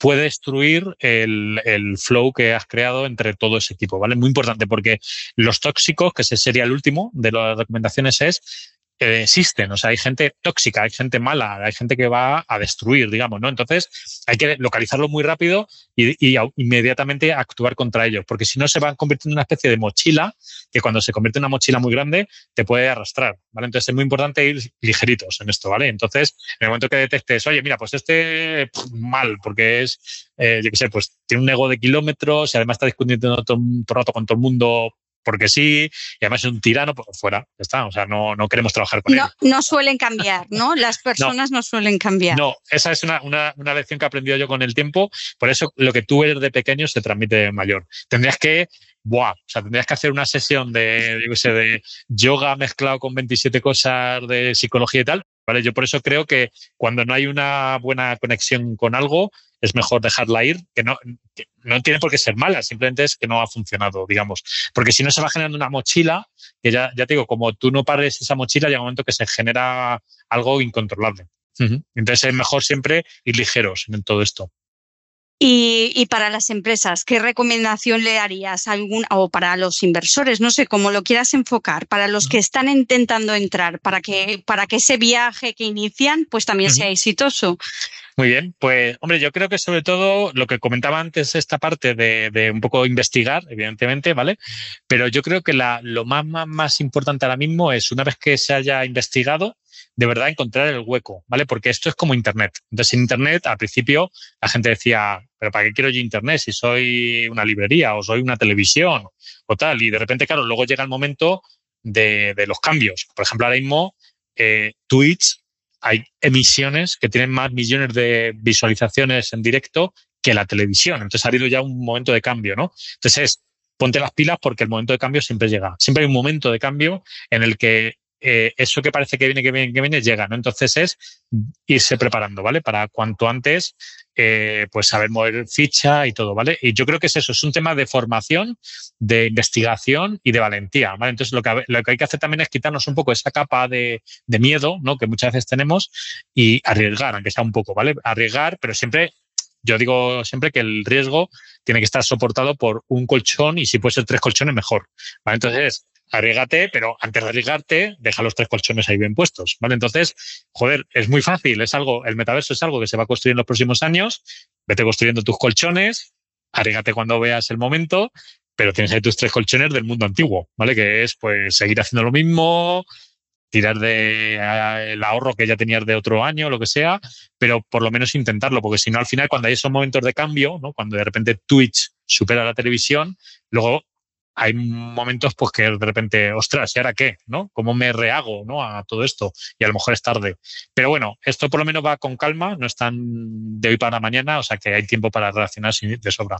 puede destruir el, el, flow que has creado entre todo ese equipo, ¿vale? Muy importante porque los tóxicos, que ese sería el último de las recomendaciones, es existen, o sea, hay gente tóxica, hay gente mala, hay gente que va a destruir, digamos, ¿no? Entonces hay que localizarlo muy rápido y, inmediatamente actuar contra ellos, porque si no se van convirtiendo en una especie de mochila que cuando se convierte en una mochila muy grande te puede arrastrar, ¿vale? Entonces es muy importante ir ligeritos en esto, ¿vale? Entonces, en el momento que detectes, oye, mira, pues este mal, porque es, eh, yo qué sé, pues tiene un ego de kilómetros y además está discutiendo todo, el rato con todo el mundo porque sí, y además es un tirano, pues fuera, ya está. O sea, no, no queremos trabajar con no, él. No suelen cambiar, ¿no? Las personas no, suelen cambiar. No, esa es una, una, una, lección que he aprendido yo con el tiempo. Por eso lo que tú eres de pequeño se transmite mayor. Tendrías que, buah, o sea, tendrías que hacer una sesión de, yo sé, de yoga mezclado con 27 cosas de psicología y tal. ¿Vale? Yo por eso creo que cuando no hay una buena conexión con algo, es mejor dejarla ir, que no, no tiene por qué ser mala, simplemente es que no ha funcionado, digamos. Porque si no se va generando una mochila, que ya, ya te digo, como tú no pares esa mochila, llega un momento que se genera algo incontrolable. Entonces es mejor siempre ir ligeros en todo esto. Y, para las empresas, ¿qué recomendación le darías? Algún, o para los inversores, no sé cómo lo quieras enfocar, para los que están intentando entrar, para que, para que ese viaje que inician pues también sea exitoso. Muy bien, pues hombre, yo creo que sobre todo lo que comentaba antes, esta parte de, un poco investigar, evidentemente, ¿vale? Pero yo creo que la, lo más, más, más importante ahora mismo es, una vez que se haya investigado, de verdad encontrar el hueco, ¿vale? Porque esto es como Internet. Entonces, en Internet, al principio, la gente decía, pero ¿para qué quiero yo Internet si soy una librería o soy una televisión o tal? Y de repente, claro, luego llega el momento de, los cambios. Por ejemplo, ahora mismo, eh, Twitch, hay emisiones que tienen más millones de visualizaciones en directo que la televisión. Entonces, ha habido ya un momento de cambio, ¿no? Entonces, ponte las pilas porque el momento de cambio siempre llega. Siempre hay un momento de cambio en el que eh, eso que parece que viene, que viene, que viene, llega, ¿no? Entonces es irse preparando, ¿vale? Para cuanto antes, eh, pues saber mover ficha y todo, ¿vale? Y yo creo que es eso, es un tema de formación, de investigación y de valentía, ¿vale? Entonces lo que, lo que hay que hacer también es quitarnos un poco esa capa de, de miedo, ¿no? Que muchas veces tenemos y arriesgar, aunque sea un poco, ¿vale? Arriesgar, pero siempre yo digo siempre que el riesgo tiene que estar soportado por un colchón y si puede ser tres colchones, mejor. Entonces, arriesgate, pero antes de arriesgarte, deja los tres colchones ahí bien puestos, ¿vale? Entonces, joder, es muy fácil, es algo, el metaverso es algo que se va a construir en los próximos años, vete construyendo tus colchones, arriesgate cuando veas el momento, pero tienes ahí tus tres colchones del mundo antiguo, ¿vale? Que es, pues, seguir haciendo lo mismo, tirar de eh, el ahorro que ya tenías de otro año, lo que sea, pero por lo menos intentarlo, porque si no, al final, cuando hay esos momentos de cambio, ¿no? cuando de repente Twitch supera la televisión, luego hay momentos pues que de repente, ostras, ¿y ahora qué? ¿No? ¿Cómo me rehago ¿no? a todo esto? Y a lo mejor es tarde. Pero bueno, esto por lo menos va con calma, no es tan de hoy para mañana, o sea que hay tiempo para reaccionar de sobra.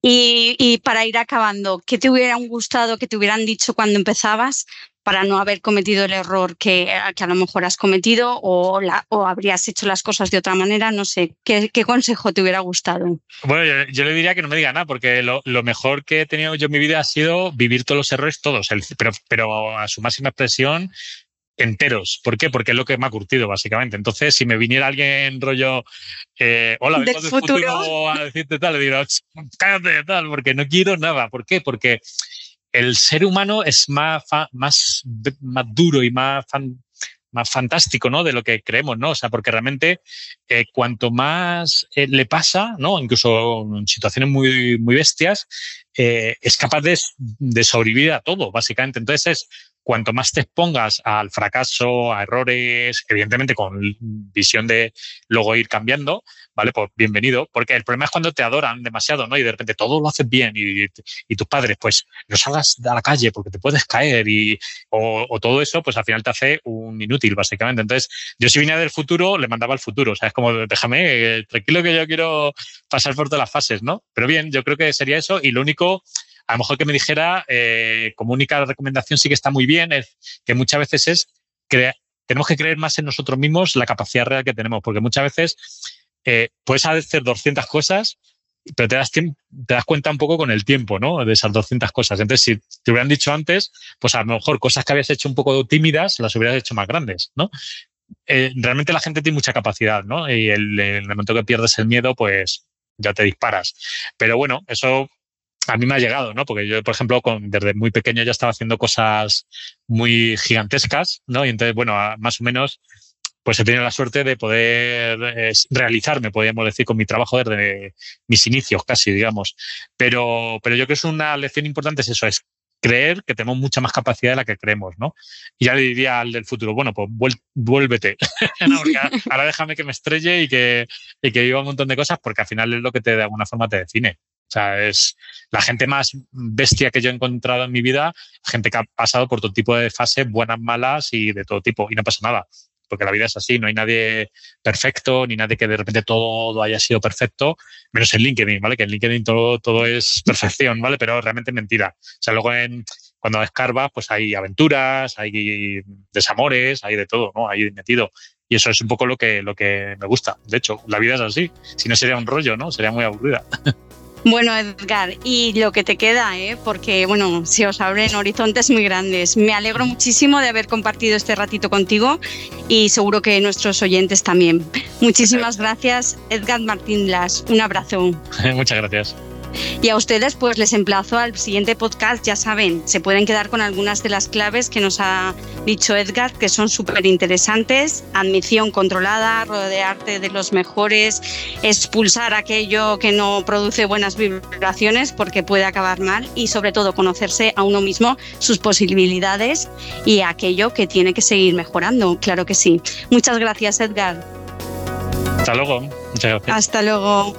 Y, y, para ir acabando, ¿qué te hubieran gustado que te hubieran dicho cuando empezabas para no haber cometido el error que, que a lo mejor has cometido o, la, o, habrías hecho las cosas de otra manera? No sé, ¿qué, qué consejo te hubiera gustado? Bueno, yo, yo, le diría que no me diga nada, porque lo, lo, mejor que he tenido yo en mi vida ha sido vivir todos los errores, todos, el, pero, pero a su máxima expresión enteros. ¿Por qué? Porque es lo que me ha curtido, básicamente. Entonces, si me viniera alguien rollo, eh, hola, vengo del futuro? futuro? a decirte tal, le digo, cállate tal, porque no quiero nada. ¿Por qué? Porque el ser humano es más, más, más duro y más, más fantástico, ¿no? De lo que creemos, ¿no? O sea, porque realmente eh, cuanto más eh, le pasa, ¿no? Incluso en situaciones muy, muy bestias, eh, es capaz de, sobrevivir a todo, básicamente. Entonces es cuanto más te expongas al fracaso, a errores, evidentemente con visión de luego ir cambiando, ¿vale? Pues bienvenido, porque el problema es cuando te adoran demasiado, ¿no? Y de repente todo lo haces bien y, tus padres, pues no salgas a la calle porque te puedes caer y, o, todo eso, pues al final te hace un inútil, básicamente. Entonces, yo si vine del futuro, le mandaba al futuro, o sea, es como, déjame, eh, tranquilo que yo quiero pasar por todas las fases, ¿no? Pero bien, yo creo que sería eso y lo único a lo mejor que me dijera, eh, como única recomendación sí que está muy bien, es que muchas veces es tenemos que creer más en nosotros mismos la capacidad real que tenemos, porque muchas veces eh, puedes hacer 200 cosas, pero te das, te das cuenta un poco con el tiempo, ¿no? De esas 200 cosas. Entonces, si te hubieran dicho antes, pues a lo mejor cosas que habías hecho un poco tímidas, las hubieras hecho más grandes, ¿no? Eh, realmente la gente tiene mucha capacidad, ¿no? Y el, el momento que pierdes el miedo, pues ya te disparas. Pero bueno, eso a mí me ha llegado, ¿no? Porque yo, por ejemplo, con, desde muy pequeño ya estaba haciendo cosas muy gigantescas, ¿no? Y entonces, bueno, más o menos, pues he tenido la suerte de poder eh, realizarme, podríamos decir, con mi trabajo desde mis inicios casi, digamos. Pero, pero yo creo que es una lección importante es eso, es creer que tenemos mucha más capacidad de la que creemos, ¿no? Y ya le diría al del futuro, bueno, pues vuélvete. no, ahora déjame que me estrelle y que, y que viva un montón de cosas porque al final es lo que te de alguna forma te define. O sea, es la gente más bestia que yo he encontrado en mi vida, gente que ha pasado por todo tipo de fases, buenas, malas y de todo tipo, y no pasa nada, porque la vida es así, no hay nadie perfecto, ni nadie que de repente todo haya sido perfecto, menos en LinkedIn, ¿vale? Que en LinkedIn todo, todo es perfección, ¿vale? Pero realmente es mentira. O sea, luego en, cuando escarbas, pues hay aventuras, hay desamores, hay de todo, ¿no? Hay metido. Y eso es un poco lo que, lo que me gusta. De hecho, la vida es así. Si no sería un rollo, ¿no? Sería muy aburrida. Bueno, Edgar, y lo que te queda, ¿eh? porque bueno, se os abren horizontes muy grandes. Me alegro muchísimo de haber compartido este ratito contigo y seguro que nuestros oyentes también. Muchísimas gracias, Edgar Martín Blas. Un abrazo. Muchas gracias. Y a ustedes pues les emplazo al siguiente podcast, ya saben, se pueden quedar con algunas de las claves que nos ha dicho Edgar, que son súper interesantes, admisión controlada, rodearte de los mejores, expulsar aquello que no produce buenas vibraciones porque puede acabar mal y sobre todo conocerse a uno mismo, sus posibilidades y aquello que tiene que seguir mejorando, claro que sí. Muchas gracias Edgar. Hasta luego. Muchas gracias. Hasta luego.